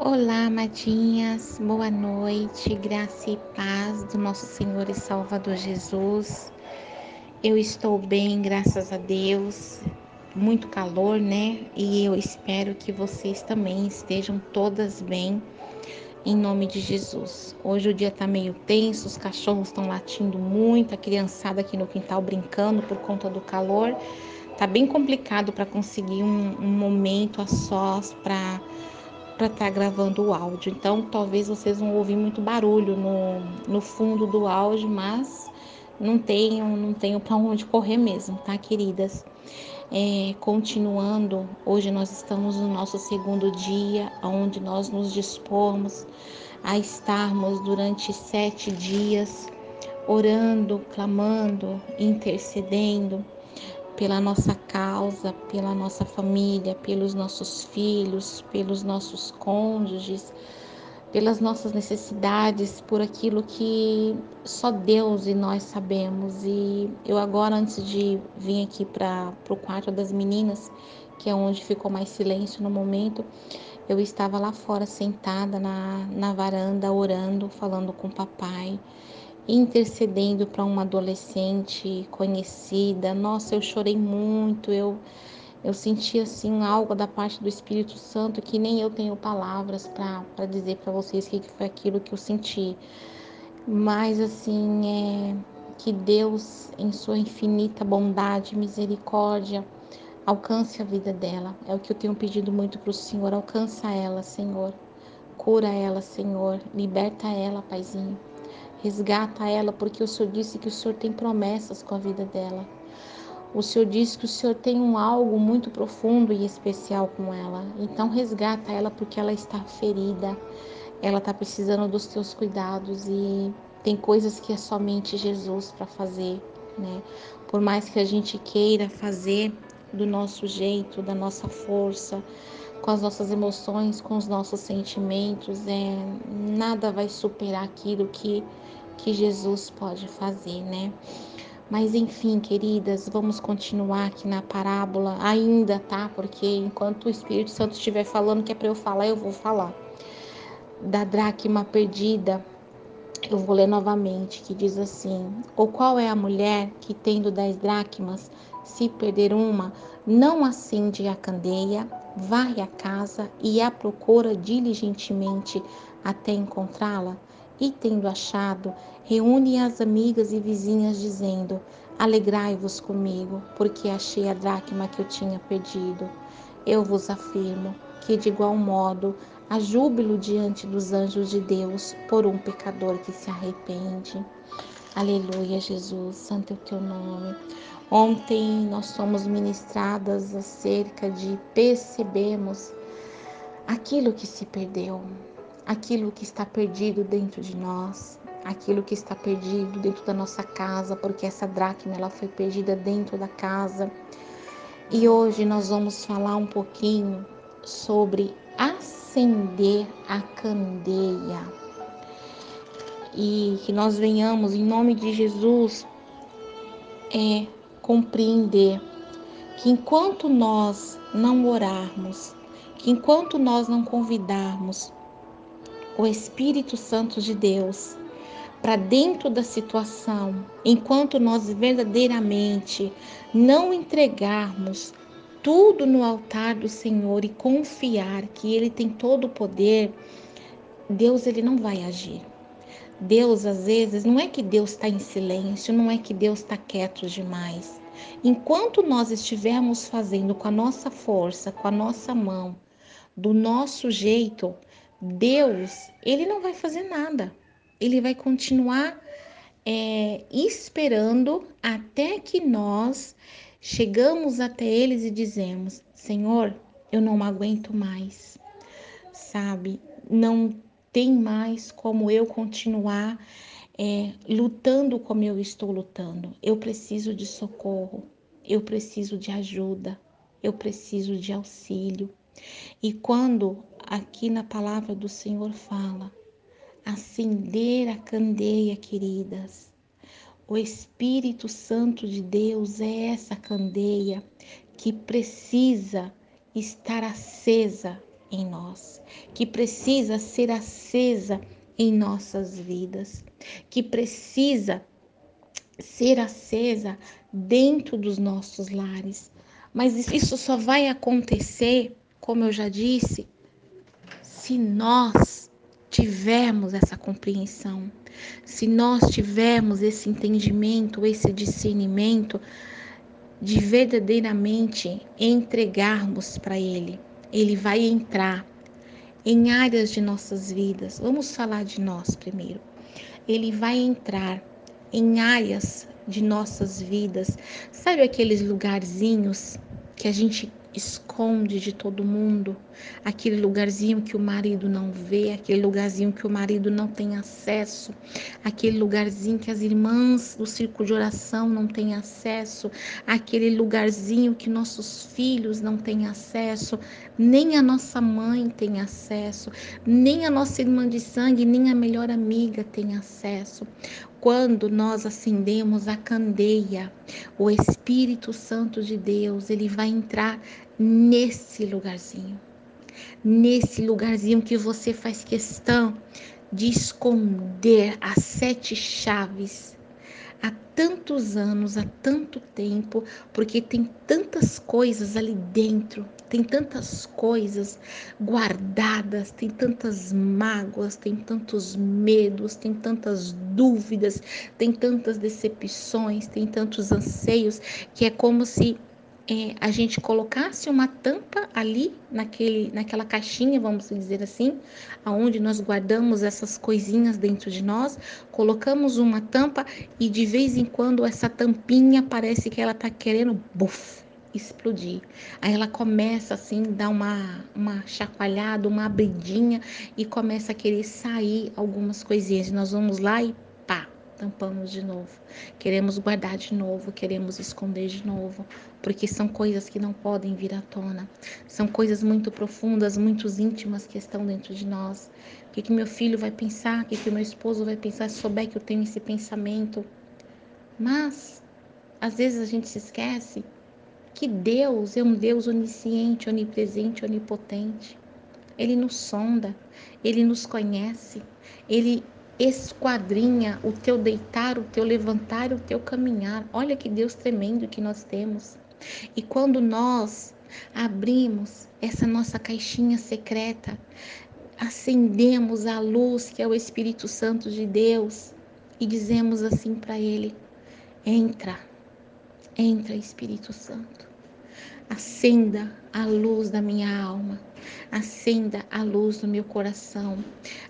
Olá, amadinhas, boa noite, graça e paz do nosso Senhor e Salvador Jesus. Eu estou bem, graças a Deus. Muito calor, né? E eu espero que vocês também estejam todas bem, em nome de Jesus. Hoje o dia tá meio tenso, os cachorros estão latindo muito, a criançada aqui no quintal brincando por conta do calor. Tá bem complicado para conseguir um, um momento a sós para para estar tá gravando o áudio. Então, talvez vocês vão ouvir muito barulho no, no fundo do áudio, mas não tenho, não tenho para onde correr mesmo, tá, queridas? É, continuando, hoje nós estamos no nosso segundo dia, onde nós nos dispomos a estarmos durante sete dias orando, clamando, intercedendo pela nossa causa, pela nossa família, pelos nossos filhos, pelos nossos cônjuges, pelas nossas necessidades, por aquilo que só Deus e nós sabemos. E eu agora, antes de vir aqui para o quarto das meninas, que é onde ficou mais silêncio no momento, eu estava lá fora sentada na, na varanda orando, falando com o papai intercedendo para uma adolescente conhecida. Nossa, eu chorei muito, eu eu senti assim algo da parte do Espírito Santo que nem eu tenho palavras para dizer para vocês o que, foi aquilo que eu senti. Mas assim, é que Deus, em sua infinita bondade e misericórdia, alcance a vida dela. É o que eu tenho pedido muito para o Senhor. Alcança ela, Senhor. Cura ela, Senhor. Liberta ela, Paizinho. Resgata ela, porque o Senhor disse que o Senhor tem promessas com a vida dela. O Senhor disse que o Senhor tem um algo muito profundo e especial com ela. Então resgata ela porque ela está ferida. Ela está precisando dos teus cuidados e tem coisas que é somente Jesus para fazer, né? Por mais que a gente queira fazer do nosso jeito, da nossa força, com as nossas emoções, com os nossos sentimentos, é, nada vai superar aquilo que, que Jesus pode fazer, né? Mas enfim, queridas, vamos continuar aqui na parábola ainda, tá? Porque enquanto o Espírito Santo estiver falando que é para eu falar, eu vou falar. Da dracma perdida, eu vou ler novamente, que diz assim: Ou qual é a mulher que, tendo dez dracmas, se perder uma, não acende a candeia, varre a casa e a procura diligentemente até encontrá-la? E tendo achado, reúne as amigas e vizinhas, dizendo: Alegrai-vos comigo, porque achei a dracma que eu tinha perdido. Eu vos afirmo que, de igual modo, há júbilo diante dos anjos de Deus por um pecador que se arrepende. Aleluia, Jesus, santo é o teu nome. Ontem nós somos ministradas acerca de percebemos aquilo que se perdeu, aquilo que está perdido dentro de nós, aquilo que está perdido dentro da nossa casa, porque essa dracma ela foi perdida dentro da casa. E hoje nós vamos falar um pouquinho sobre acender a candeia. E que nós venhamos em nome de Jesus é compreender que enquanto nós não orarmos, que enquanto nós não convidarmos o Espírito Santo de Deus para dentro da situação, enquanto nós verdadeiramente não entregarmos tudo no altar do Senhor e confiar que ele tem todo o poder, Deus ele não vai agir. Deus às vezes não é que Deus está em silêncio, não é que Deus está quieto demais. Enquanto nós estivermos fazendo com a nossa força, com a nossa mão, do nosso jeito, Deus, ele não vai fazer nada. Ele vai continuar é, esperando até que nós chegamos até eles e dizemos: Senhor, eu não aguento mais, sabe? Não tem mais como eu continuar é, lutando como eu estou lutando. Eu preciso de socorro, eu preciso de ajuda, eu preciso de auxílio. E quando aqui na palavra do Senhor fala, acender a candeia, queridas, o Espírito Santo de Deus é essa candeia que precisa estar acesa em nós, que precisa ser acesa em nossas vidas, que precisa ser acesa dentro dos nossos lares. Mas isso só vai acontecer, como eu já disse, se nós tivermos essa compreensão, se nós tivermos esse entendimento, esse discernimento de verdadeiramente entregarmos para Ele, Ele vai entrar em áreas de nossas vidas. Vamos falar de nós primeiro. Ele vai entrar em áreas de nossas vidas. Sabe aqueles lugarzinhos que a gente esconde de todo mundo, aquele lugarzinho que o marido não vê, aquele lugarzinho que o marido não tem acesso, aquele lugarzinho que as irmãs do círculo de oração não têm acesso, aquele lugarzinho que nossos filhos não têm acesso, nem a nossa mãe tem acesso, nem a nossa irmã de sangue, nem a melhor amiga tem acesso quando nós acendemos a candeia, o Espírito Santo de Deus, ele vai entrar nesse lugarzinho. Nesse lugarzinho que você faz questão de esconder as sete chaves há tantos anos, há tanto tempo, porque tem tantas coisas ali dentro, tem tantas coisas guardadas, tem tantas mágoas, tem tantos medos, tem tantas dúvidas, tem tantas decepções, tem tantos anseios, que é como se é, a gente colocasse uma tampa ali naquele, naquela caixinha, vamos dizer assim, aonde nós guardamos essas coisinhas dentro de nós, colocamos uma tampa e de vez em quando essa tampinha parece que ela está querendo buf, explodir. Aí ela começa assim, dar uma, uma chacoalhada, uma abridinha e começa a querer sair algumas coisinhas. Nós vamos lá e tampamos de novo. Queremos guardar de novo, queremos esconder de novo, porque são coisas que não podem vir à tona. São coisas muito profundas, muito íntimas que estão dentro de nós. O que, que meu filho vai pensar? O que, que meu esposo vai pensar se souber que eu tenho esse pensamento? Mas, às vezes a gente se esquece que Deus é um Deus onisciente, onipresente, onipotente. Ele nos sonda, ele nos conhece, ele esquadrinha o teu deitar, o teu levantar, o teu caminhar. Olha que Deus tremendo que nós temos. E quando nós abrimos essa nossa caixinha secreta, acendemos a luz que é o Espírito Santo de Deus e dizemos assim para ele: entra, entra Espírito Santo. Acenda a luz da minha alma, acenda a luz do meu coração,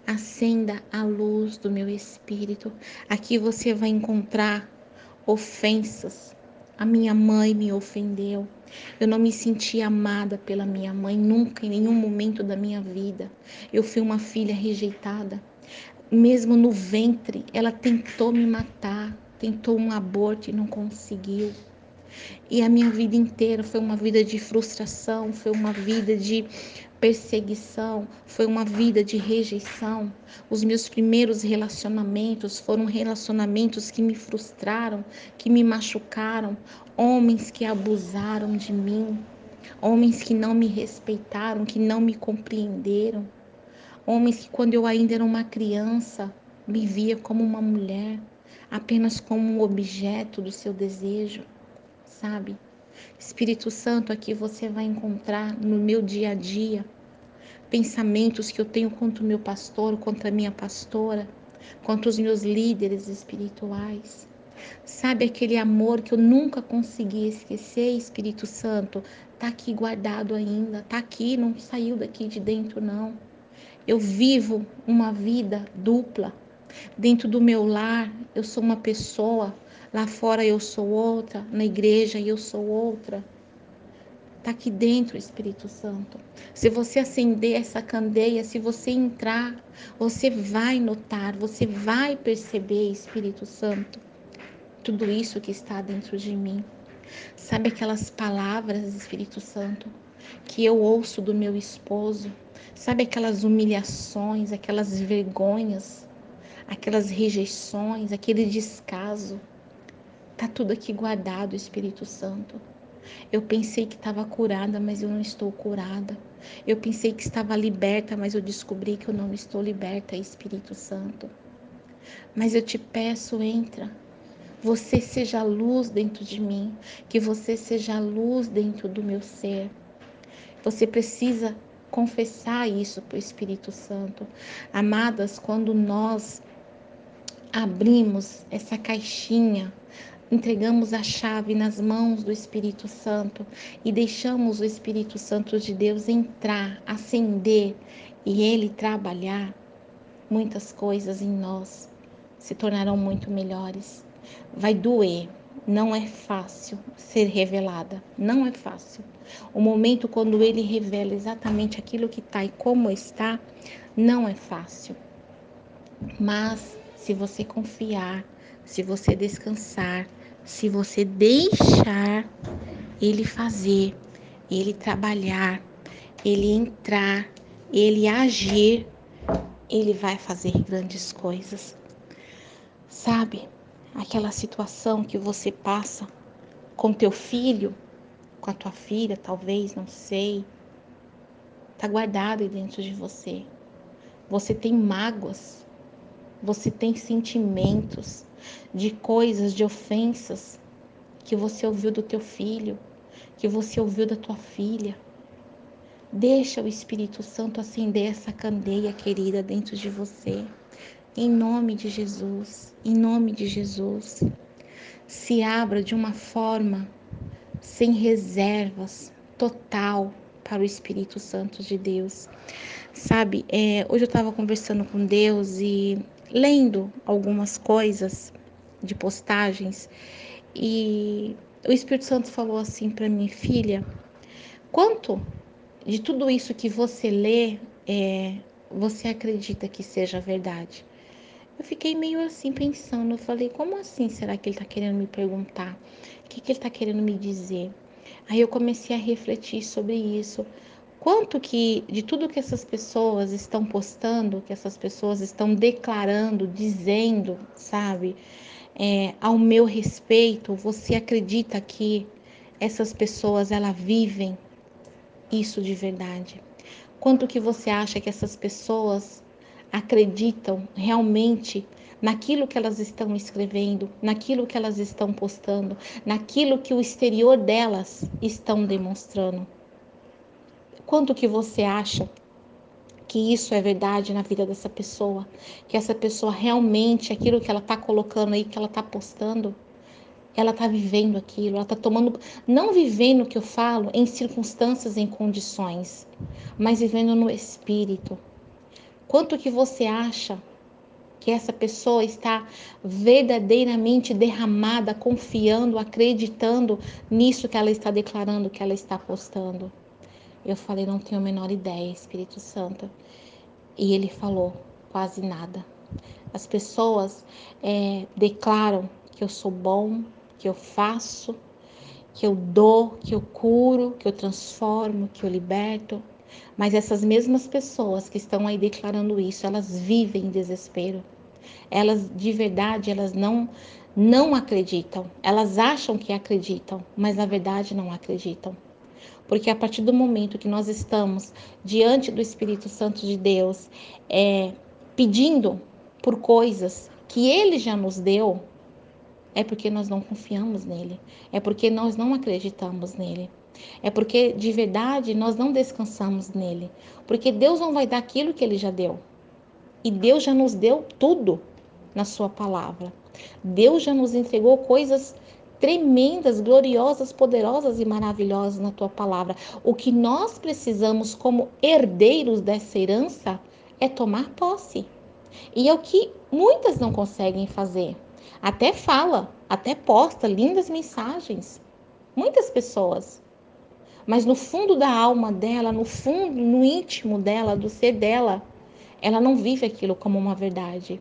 acenda a luz do meu espírito. Aqui você vai encontrar ofensas. A minha mãe me ofendeu. Eu não me senti amada pela minha mãe nunca, em nenhum momento da minha vida. Eu fui uma filha rejeitada. Mesmo no ventre, ela tentou me matar, tentou um aborto e não conseguiu. E a minha vida inteira foi uma vida de frustração, foi uma vida de perseguição, foi uma vida de rejeição. Os meus primeiros relacionamentos foram relacionamentos que me frustraram, que me machucaram, homens que abusaram de mim, homens que não me respeitaram, que não me compreenderam, homens que quando eu ainda era uma criança me via como uma mulher, apenas como um objeto do seu desejo sabe? Espírito Santo, aqui você vai encontrar no meu dia a dia pensamentos que eu tenho contra o meu pastor, contra a minha pastora, contra os meus líderes espirituais. Sabe aquele amor que eu nunca consegui esquecer, Espírito Santo? Tá aqui guardado ainda, tá aqui, não saiu daqui de dentro não. Eu vivo uma vida dupla. Dentro do meu lar, eu sou uma pessoa Lá fora eu sou outra, na igreja eu sou outra. Está aqui dentro o Espírito Santo. Se você acender essa candeia, se você entrar, você vai notar, você vai perceber, Espírito Santo, tudo isso que está dentro de mim. Sabe aquelas palavras, Espírito Santo, que eu ouço do meu esposo? Sabe aquelas humilhações, aquelas vergonhas, aquelas rejeições, aquele descaso? Tá tudo aqui guardado, Espírito Santo. Eu pensei que estava curada, mas eu não estou curada. Eu pensei que estava liberta, mas eu descobri que eu não estou liberta, Espírito Santo. Mas eu te peço, entra. Você seja luz dentro de mim, que você seja luz dentro do meu ser. Você precisa confessar isso para o Espírito Santo. Amadas, quando nós abrimos essa caixinha, entregamos a chave nas mãos do Espírito Santo e deixamos o Espírito Santo de Deus entrar, acender e ele trabalhar, muitas coisas em nós se tornarão muito melhores. Vai doer, não é fácil ser revelada, não é fácil. O momento quando ele revela exatamente aquilo que está e como está, não é fácil. Mas se você confiar, se você descansar, se você deixar ele fazer, ele trabalhar, ele entrar, ele agir, ele vai fazer grandes coisas. Sabe? Aquela situação que você passa com teu filho, com a tua filha, talvez, não sei. Tá guardado dentro de você. Você tem mágoas você tem sentimentos de coisas, de ofensas que você ouviu do teu filho, que você ouviu da tua filha. Deixa o Espírito Santo acender essa candeia querida dentro de você. Em nome de Jesus, em nome de Jesus. Se abra de uma forma sem reservas, total para o Espírito Santo de Deus. Sabe, é, hoje eu estava conversando com Deus e lendo algumas coisas de postagens e o Espírito Santo falou assim para mim, filha, quanto de tudo isso que você lê é, você acredita que seja verdade? Eu fiquei meio assim pensando, eu falei, como assim será que ele está querendo me perguntar? O que, que ele está querendo me dizer? Aí eu comecei a refletir sobre isso. Quanto que de tudo que essas pessoas estão postando, que essas pessoas estão declarando, dizendo, sabe, é, ao meu respeito, você acredita que essas pessoas elas vivem isso de verdade? Quanto que você acha que essas pessoas acreditam realmente naquilo que elas estão escrevendo, naquilo que elas estão postando, naquilo que o exterior delas estão demonstrando? Quanto que você acha que isso é verdade na vida dessa pessoa? Que essa pessoa realmente, aquilo que ela está colocando aí, que ela está postando, ela está vivendo aquilo, ela está tomando, não vivendo o que eu falo em circunstâncias, em condições, mas vivendo no espírito. Quanto que você acha que essa pessoa está verdadeiramente derramada, confiando, acreditando nisso que ela está declarando, que ela está postando? Eu falei, não tenho a menor ideia, Espírito Santo. E ele falou, quase nada. As pessoas é, declaram que eu sou bom, que eu faço, que eu dou, que eu curo, que eu transformo, que eu liberto. Mas essas mesmas pessoas que estão aí declarando isso, elas vivem em desespero. Elas de verdade, elas não não acreditam. Elas acham que acreditam, mas na verdade não acreditam. Porque a partir do momento que nós estamos diante do Espírito Santo de Deus, é, pedindo por coisas que Ele já nos deu, é porque nós não confiamos nele, é porque nós não acreditamos nele. É porque de verdade nós não descansamos nele. Porque Deus não vai dar aquilo que ele já deu. E Deus já nos deu tudo na sua palavra. Deus já nos entregou coisas tremendas, gloriosas, poderosas e maravilhosas na tua palavra. O que nós precisamos como herdeiros dessa herança é tomar posse. E é o que muitas não conseguem fazer. Até fala, até posta lindas mensagens. Muitas pessoas. Mas no fundo da alma dela, no fundo, no íntimo dela, do ser dela, ela não vive aquilo como uma verdade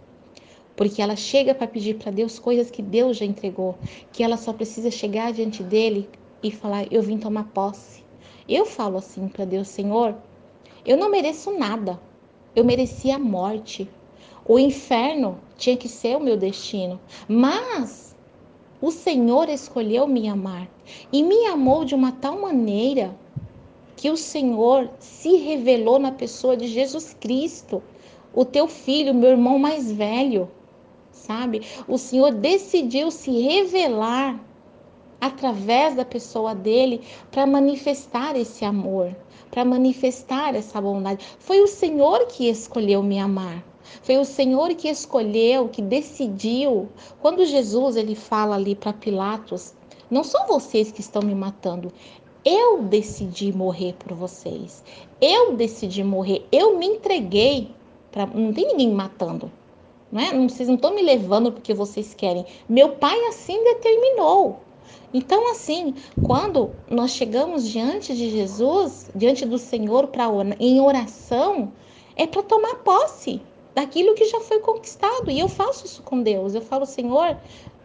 porque ela chega para pedir para Deus coisas que Deus já entregou, que ela só precisa chegar diante dele e falar: Eu vim tomar posse. Eu falo assim para Deus: Senhor, eu não mereço nada, eu merecia a morte. O inferno tinha que ser o meu destino, mas o Senhor escolheu me amar e me amou de uma tal maneira que o Senhor se revelou na pessoa de Jesus Cristo, o teu filho, meu irmão mais velho, sabe? O Senhor decidiu se revelar através da pessoa dele para manifestar esse amor, para manifestar essa bondade. Foi o Senhor que escolheu me amar. Foi o Senhor que escolheu, que decidiu. Quando Jesus ele fala ali para Pilatos, não são vocês que estão me matando. Eu decidi morrer por vocês. Eu decidi morrer. Eu me entreguei. Pra... Não tem ninguém me matando. Não é? Vocês não estão me levando porque vocês querem. Meu pai assim determinou. Então, assim, quando nós chegamos diante de Jesus, diante do Senhor para em oração, é para tomar posse daquilo que já foi conquistado. E eu faço isso com Deus. Eu falo, Senhor,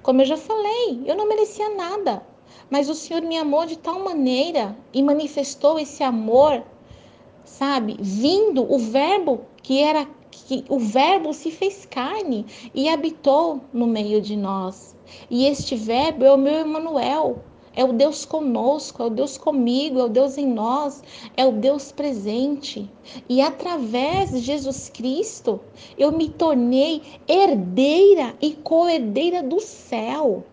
como eu já falei, eu não merecia nada, mas o Senhor me amou de tal maneira e manifestou esse amor, sabe? Vindo o verbo que era que o verbo se fez carne e habitou no meio de nós. E este verbo é o meu Emanuel, é o Deus conosco, é o Deus comigo, é o Deus em nós, é o Deus presente. E através de Jesus Cristo, eu me tornei herdeira e co-herdeira do céu.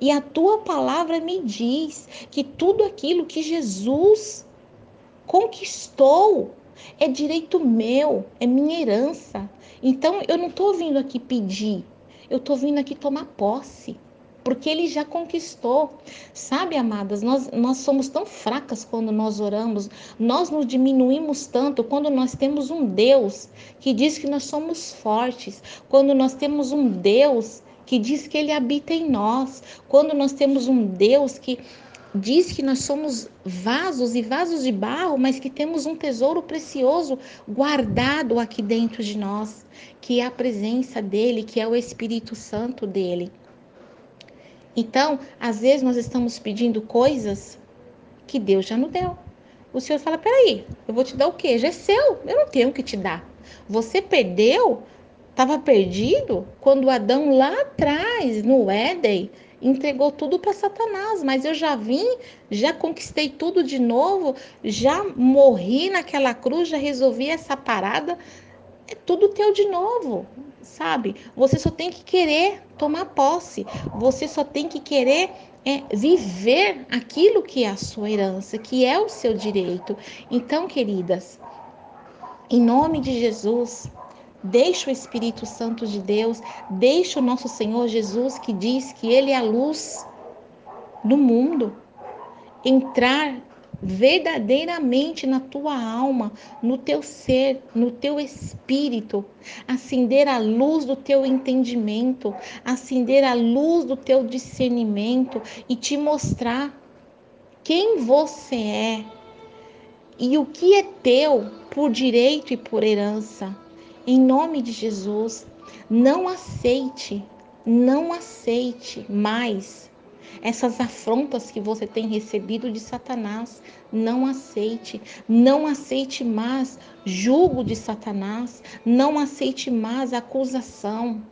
E a tua palavra me diz que tudo aquilo que Jesus conquistou é direito meu, é minha herança. Então eu não estou vindo aqui pedir, eu estou vindo aqui tomar posse porque ele já conquistou. Sabe, amadas, nós, nós somos tão fracas quando nós oramos, nós nos diminuímos tanto quando nós temos um Deus que diz que nós somos fortes, quando nós temos um Deus que diz que ele habita em nós, quando nós temos um Deus que diz que nós somos vasos e vasos de barro, mas que temos um tesouro precioso guardado aqui dentro de nós, que é a presença dele, que é o Espírito Santo dele. Então, às vezes nós estamos pedindo coisas que Deus já nos deu. O Senhor fala: peraí, eu vou te dar o quê? Já é seu, eu não tenho o que te dar. Você perdeu, estava perdido quando Adão lá atrás, no Éden, entregou tudo para Satanás, mas eu já vim, já conquistei tudo de novo, já morri naquela cruz, já resolvi essa parada, é tudo teu de novo sabe? Você só tem que querer tomar posse, você só tem que querer é, viver aquilo que é a sua herança, que é o seu direito. Então, queridas, em nome de Jesus, deixa o Espírito Santo de Deus, deixa o nosso Senhor Jesus que diz que Ele é a luz do mundo, entrar verdadeiramente na tua alma, no teu ser, no teu espírito, acender a luz do teu entendimento, acender a luz do teu discernimento e te mostrar quem você é e o que é teu por direito e por herança. Em nome de Jesus, não aceite, não aceite mais essas afrontas que você tem recebido de Satanás. Não aceite, não aceite mais julgo de Satanás, não aceite mais acusação,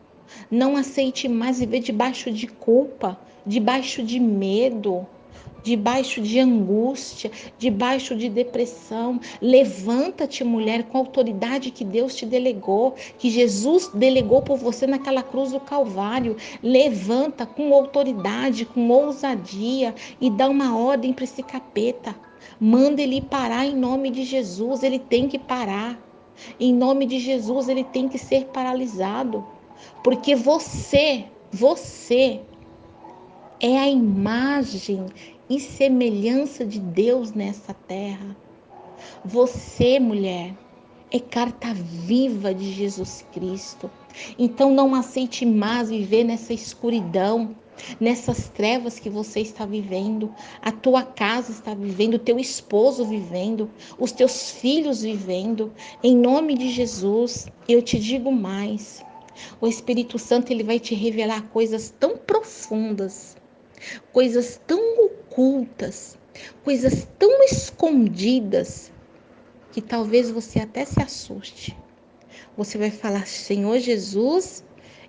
não aceite mais viver debaixo de culpa, debaixo de medo debaixo de angústia, debaixo de depressão. Levanta-te, mulher, com a autoridade que Deus te delegou, que Jesus delegou por você naquela cruz do Calvário. Levanta com autoridade, com ousadia e dá uma ordem para esse capeta. Manda ele parar em nome de Jesus, ele tem que parar. Em nome de Jesus, ele tem que ser paralisado. Porque você, você é a imagem e semelhança de Deus nessa terra. Você, mulher, é carta viva de Jesus Cristo. Então não aceite mais viver nessa escuridão, nessas trevas que você está vivendo, a tua casa está vivendo, o teu esposo vivendo, os teus filhos vivendo. Em nome de Jesus, eu te digo mais. O Espírito Santo ele vai te revelar coisas tão profundas, coisas tão ocultas, coisas tão escondidas que talvez você até se assuste. Você vai falar: Senhor Jesus,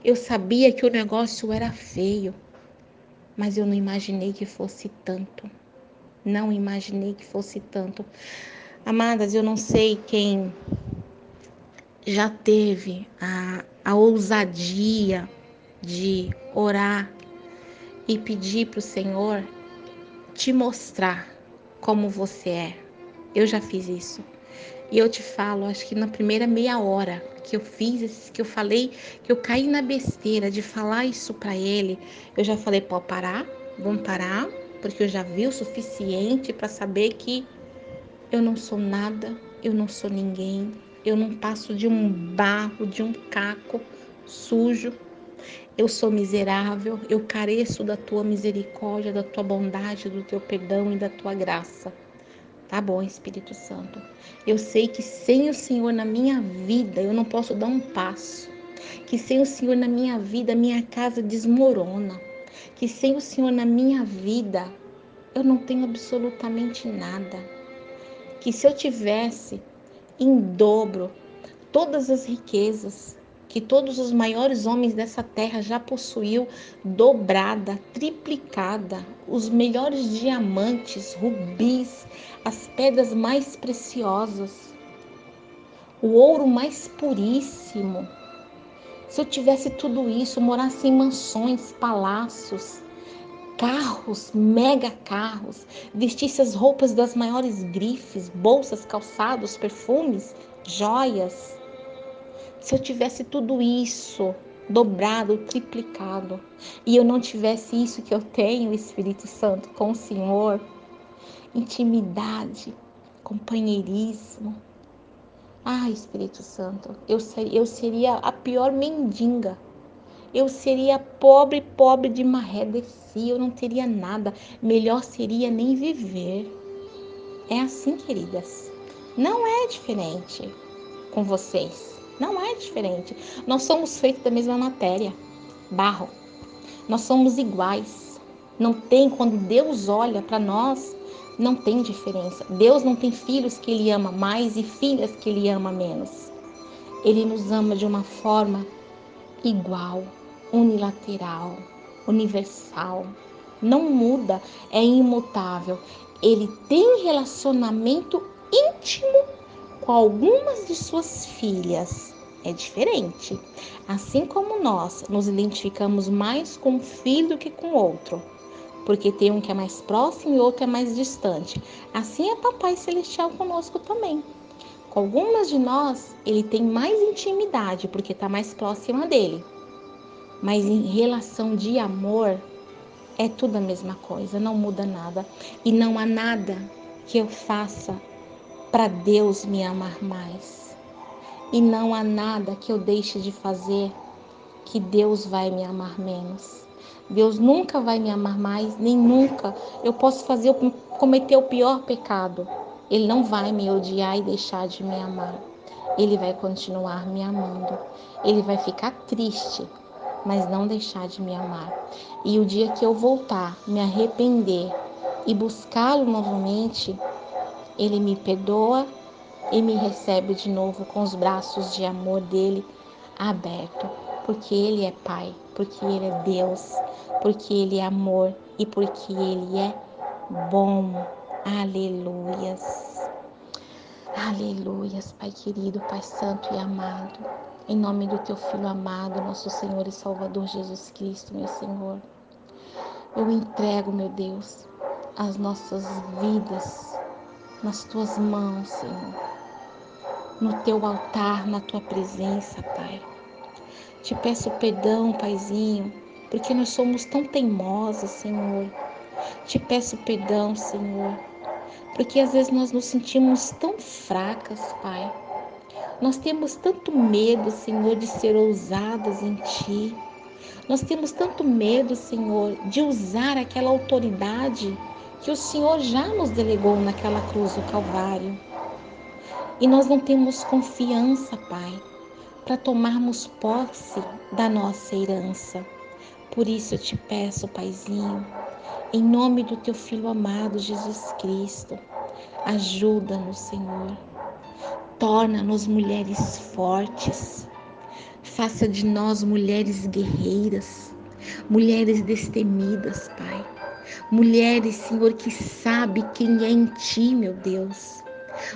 eu sabia que o negócio era feio, mas eu não imaginei que fosse tanto. Não imaginei que fosse tanto. Amadas, eu não sei quem já teve a, a ousadia de orar e pedir para o Senhor te mostrar como você é. Eu já fiz isso. E eu te falo, acho que na primeira meia hora que eu fiz, que eu falei, que eu caí na besteira de falar isso para ele, eu já falei, pode parar, vamos parar, porque eu já vi o suficiente para saber que eu não sou nada, eu não sou ninguém, eu não passo de um barro, de um caco sujo. Eu sou miserável, eu careço da tua misericórdia, da tua bondade, do teu perdão e da tua graça. Tá bom, Espírito Santo. Eu sei que sem o Senhor na minha vida eu não posso dar um passo. Que sem o Senhor na minha vida minha casa desmorona. Que sem o Senhor na minha vida eu não tenho absolutamente nada. Que se eu tivesse em dobro todas as riquezas, que todos os maiores homens dessa terra já possuiu, dobrada, triplicada, os melhores diamantes, rubis, as pedras mais preciosas, o ouro mais puríssimo. Se eu tivesse tudo isso, morasse em mansões, palácios, carros, mega carros, vestisse as roupas das maiores grifes, bolsas, calçados, perfumes, joias, se eu tivesse tudo isso dobrado, triplicado, e eu não tivesse isso que eu tenho, Espírito Santo, com o Senhor, intimidade, companheirismo. Ah, Espírito Santo, eu seria, eu seria a pior mendiga. Eu seria pobre, pobre de maré desci, eu não teria nada. Melhor seria nem viver. É assim, queridas. Não é diferente com vocês. Não é diferente. Nós somos feitos da mesma matéria, barro. Nós somos iguais. Não tem, quando Deus olha para nós, não tem diferença. Deus não tem filhos que Ele ama mais e filhas que Ele ama menos. Ele nos ama de uma forma igual, unilateral, universal. Não muda, é imutável. Ele tem relacionamento íntimo com algumas de suas filhas é diferente. Assim como nós nos identificamos mais com um filho do que com outro, porque tem um que é mais próximo e outro é mais distante. Assim é Papai Celestial conosco também. Com algumas de nós, ele tem mais intimidade, porque está mais próxima dele. Mas em relação de amor, é tudo a mesma coisa, não muda nada. E não há nada que eu faça para Deus me amar mais e não há nada que eu deixe de fazer que Deus vai me amar menos. Deus nunca vai me amar mais, nem nunca. Eu posso fazer cometer o pior pecado. Ele não vai me odiar e deixar de me amar. Ele vai continuar me amando. Ele vai ficar triste, mas não deixar de me amar. E o dia que eu voltar, me arrepender e buscá-lo novamente, ele me perdoa e me recebe de novo com os braços de amor dele aberto, porque ele é Pai, porque ele é Deus, porque ele é amor e porque ele é bom. Aleluias. Aleluias, Pai querido, Pai santo e amado. Em nome do teu filho amado, nosso Senhor e Salvador Jesus Cristo, meu Senhor. Eu entrego, meu Deus, as nossas vidas nas tuas mãos, Senhor no teu altar, na tua presença, Pai. Te peço perdão, Paizinho, porque nós somos tão teimosos, Senhor. Te peço perdão, Senhor, porque às vezes nós nos sentimos tão fracas, Pai. Nós temos tanto medo, Senhor, de ser ousadas em Ti. Nós temos tanto medo, Senhor, de usar aquela autoridade que o Senhor já nos delegou naquela cruz do Calvário. E nós não temos confiança, Pai, para tomarmos posse da nossa herança. Por isso eu te peço, Paizinho, em nome do teu filho amado Jesus Cristo, ajuda-nos, Senhor. Torna-nos mulheres fortes. Faça de nós mulheres guerreiras, mulheres destemidas, Pai. Mulheres, Senhor, que sabe quem é em ti, meu Deus.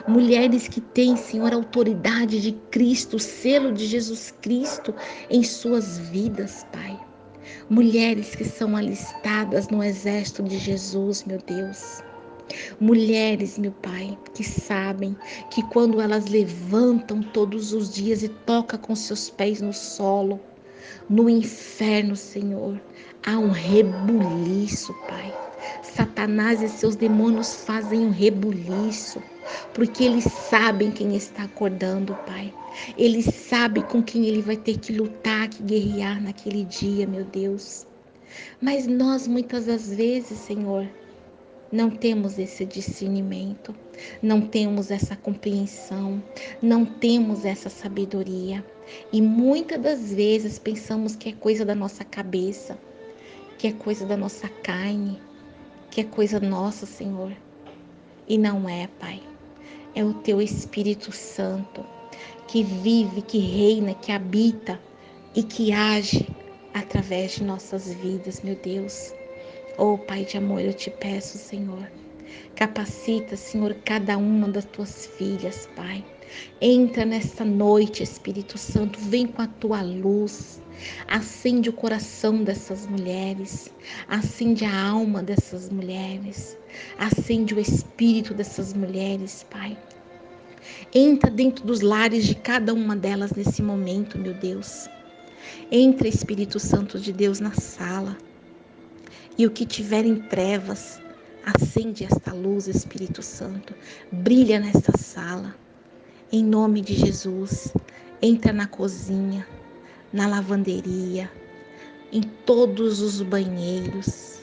Mulheres que têm, Senhor, a autoridade de Cristo, o selo de Jesus Cristo em suas vidas, Pai. Mulheres que são alistadas no exército de Jesus, meu Deus. Mulheres, meu Pai, que sabem que quando elas levantam todos os dias e tocam com seus pés no solo, no inferno, Senhor, há um rebuliço, Pai. Satanás e seus demônios fazem um rebuliço, porque eles sabem quem está acordando, Pai. Eles sabem com quem ele vai ter que lutar, que guerrear naquele dia, meu Deus. Mas nós muitas das vezes, Senhor, não temos esse discernimento, não temos essa compreensão, não temos essa sabedoria. E muitas das vezes pensamos que é coisa da nossa cabeça, que é coisa da nossa carne, que é coisa nossa, Senhor. E não é, Pai. É o teu Espírito Santo que vive, que reina, que habita e que age através de nossas vidas, meu Deus. Oh, Pai de amor, eu te peço, Senhor. Capacita, Senhor, cada uma das tuas filhas, Pai. Entra nesta noite, Espírito Santo, vem com a tua luz. Acende o coração dessas mulheres, acende a alma dessas mulheres, acende o espírito dessas mulheres, Pai. Entra dentro dos lares de cada uma delas nesse momento, meu Deus. Entra, Espírito Santo de Deus, na sala. E o que tiver em trevas, acende esta luz, Espírito Santo. Brilha nesta sala. Em nome de Jesus, entra na cozinha, na lavanderia, em todos os banheiros.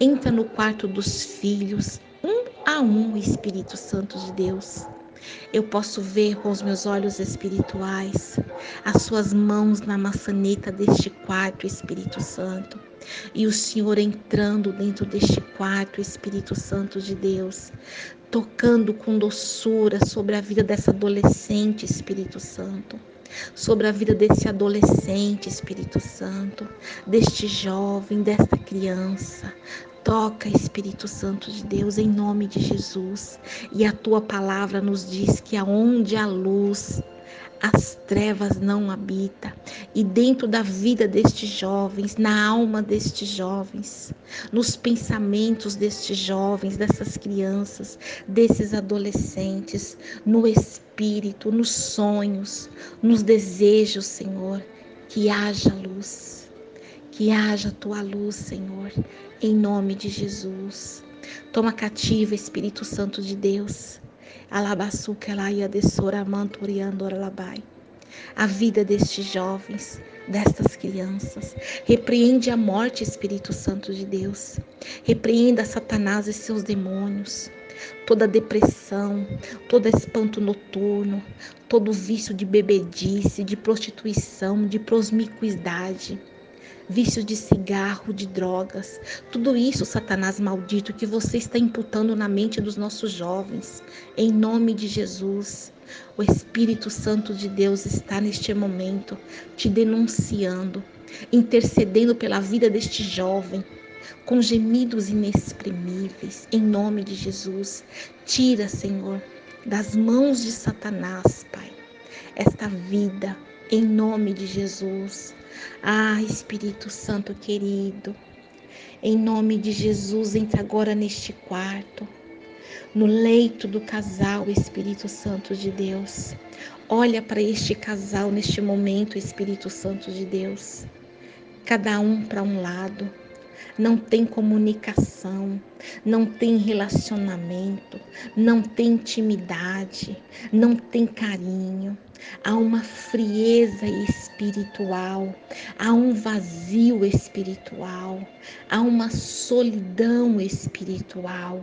Entra no quarto dos filhos, um a um, Espírito Santo de Deus. Eu posso ver com os meus olhos espirituais as suas mãos na maçaneta deste quarto, Espírito Santo. E o Senhor entrando dentro deste quarto, Espírito Santo de Deus, tocando com doçura sobre a vida dessa adolescente, Espírito Santo sobre a vida desse adolescente, Espírito Santo, deste jovem, desta criança. Toca, Espírito Santo de Deus, em nome de Jesus. E a tua palavra nos diz que aonde há luz, as trevas não habitam. E dentro da vida destes jovens, na alma destes jovens, nos pensamentos destes jovens, dessas crianças, desses adolescentes, no espírito, nos sonhos, nos desejos, Senhor, que haja luz. Que haja tua luz, Senhor, em nome de Jesus. Toma cativa, Espírito Santo de Deus. A vida destes jovens, destas crianças. Repreende a morte, Espírito Santo de Deus. Repreenda Satanás e seus demônios. Toda depressão, todo espanto noturno, todo vício de bebedice, de prostituição, de prosmicuidade vício de cigarro, de drogas, tudo isso, Satanás maldito, que você está imputando na mente dos nossos jovens, em nome de Jesus. O Espírito Santo de Deus está neste momento te denunciando, intercedendo pela vida deste jovem, com gemidos inexprimíveis, em nome de Jesus. Tira, Senhor, das mãos de Satanás, Pai, esta vida, em nome de Jesus. Ah, Espírito Santo querido, em nome de Jesus, entra agora neste quarto, no leito do casal, Espírito Santo de Deus. Olha para este casal neste momento, Espírito Santo de Deus. Cada um para um lado não tem comunicação, não tem relacionamento, não tem intimidade, não tem carinho. Há uma frieza espiritual, há um vazio espiritual, há uma solidão espiritual.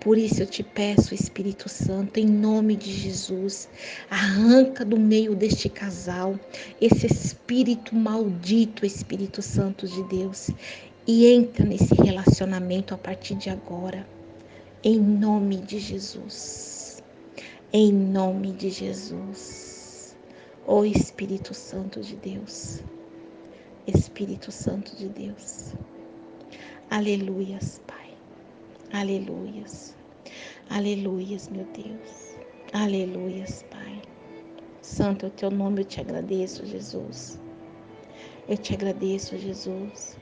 Por isso eu te peço, Espírito Santo, em nome de Jesus, arranca do meio deste casal esse espírito maldito, Espírito Santo de Deus, e entra nesse relacionamento a partir de agora, em nome de Jesus. Em nome de Jesus. Ó oh, Espírito Santo de Deus. Espírito Santo de Deus. Aleluias, Pai. Aleluias. Aleluias, meu Deus. Aleluias, Pai. Santo é o teu nome, eu te agradeço, Jesus. Eu te agradeço, Jesus.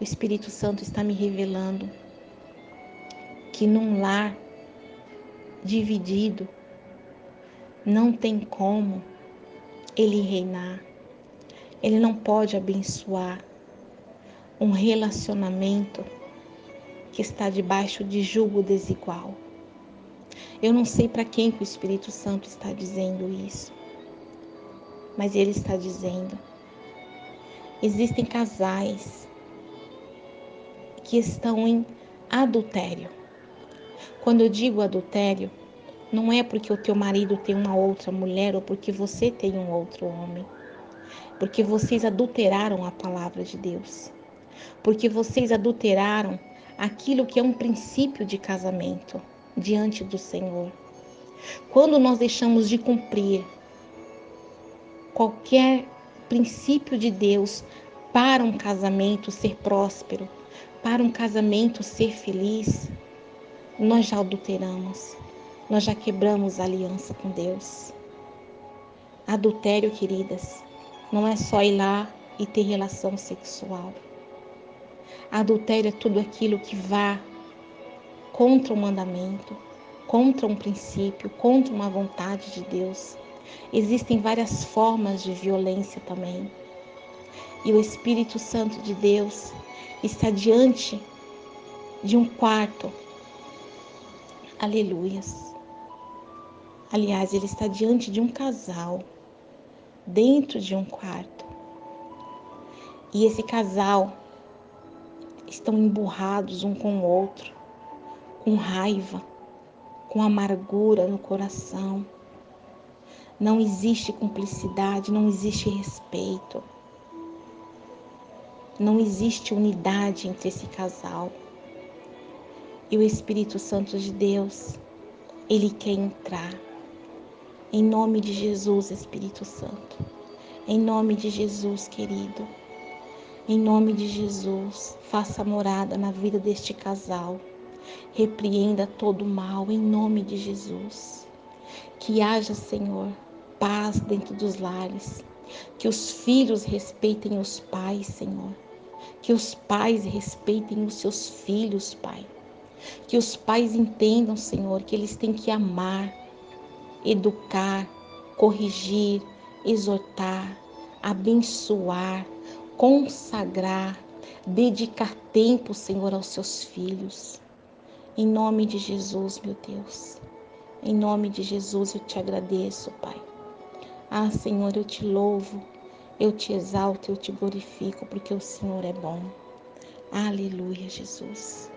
O Espírito Santo está me revelando que num lar dividido não tem como ele reinar. Ele não pode abençoar um relacionamento que está debaixo de julgo desigual. Eu não sei para quem que o Espírito Santo está dizendo isso, mas ele está dizendo. Existem casais que estão em adultério. Quando eu digo adultério, não é porque o teu marido tem uma outra mulher ou porque você tem um outro homem. Porque vocês adulteraram a palavra de Deus. Porque vocês adulteraram aquilo que é um princípio de casamento diante do Senhor. Quando nós deixamos de cumprir qualquer princípio de Deus para um casamento ser próspero, para um casamento ser feliz, nós já adulteramos, nós já quebramos a aliança com Deus. Adultério, queridas, não é só ir lá e ter relação sexual. Adultério é tudo aquilo que vá contra o mandamento, contra um princípio, contra uma vontade de Deus. Existem várias formas de violência também. E o Espírito Santo de Deus está diante de um quarto. Aleluias. Aliás, ele está diante de um casal, dentro de um quarto. E esse casal estão emburrados um com o outro, com raiva, com amargura no coração. Não existe cumplicidade, não existe respeito. Não existe unidade entre esse casal. E o Espírito Santo de Deus, ele quer entrar. Em nome de Jesus, Espírito Santo. Em nome de Jesus, querido. Em nome de Jesus, faça morada na vida deste casal. Repreenda todo mal em nome de Jesus. Que haja, Senhor, paz dentro dos lares. Que os filhos respeitem os pais, Senhor. Que os pais respeitem os seus filhos, Pai. Que os pais entendam, Senhor, que eles têm que amar, educar, corrigir, exortar, abençoar, consagrar, dedicar tempo, Senhor, aos seus filhos. Em nome de Jesus, meu Deus. Em nome de Jesus eu te agradeço, Pai. Ah, Senhor, eu te louvo, eu te exalto, eu te glorifico, porque o Senhor é bom. Aleluia, Jesus.